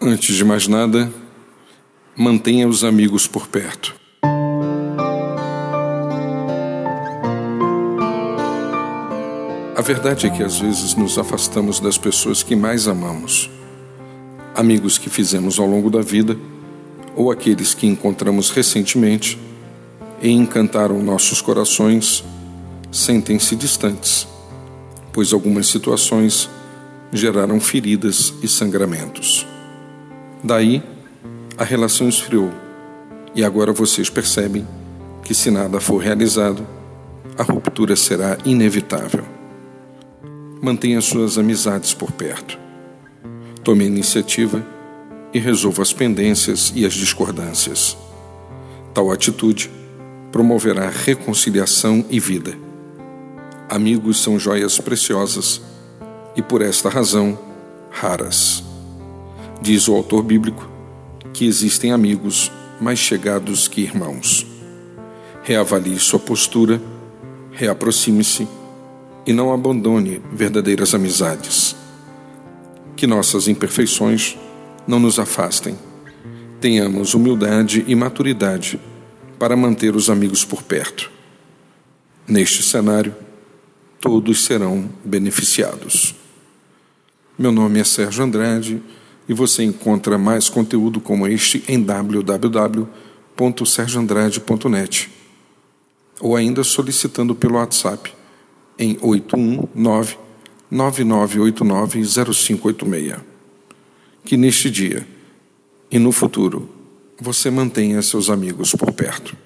Antes de mais nada, mantenha os amigos por perto. A verdade é que às vezes nos afastamos das pessoas que mais amamos. Amigos que fizemos ao longo da vida, ou aqueles que encontramos recentemente e encantaram nossos corações, sentem-se distantes, pois algumas situações geraram feridas e sangramentos. Daí, a relação esfriou, e agora vocês percebem que, se nada for realizado, a ruptura será inevitável. Mantenha suas amizades por perto. Tome a iniciativa e resolva as pendências e as discordâncias. Tal atitude promoverá reconciliação e vida. Amigos são joias preciosas e, por esta razão, raras. Diz o autor bíblico que existem amigos mais chegados que irmãos. Reavalie sua postura, reaproxime-se e não abandone verdadeiras amizades. Que nossas imperfeições não nos afastem. Tenhamos humildade e maturidade para manter os amigos por perto. Neste cenário, todos serão beneficiados. Meu nome é Sérgio Andrade e você encontra mais conteúdo como este em www.sergioandrade.net ou ainda solicitando pelo WhatsApp em 819 9989 0586. Que neste dia e no futuro você mantenha seus amigos por perto.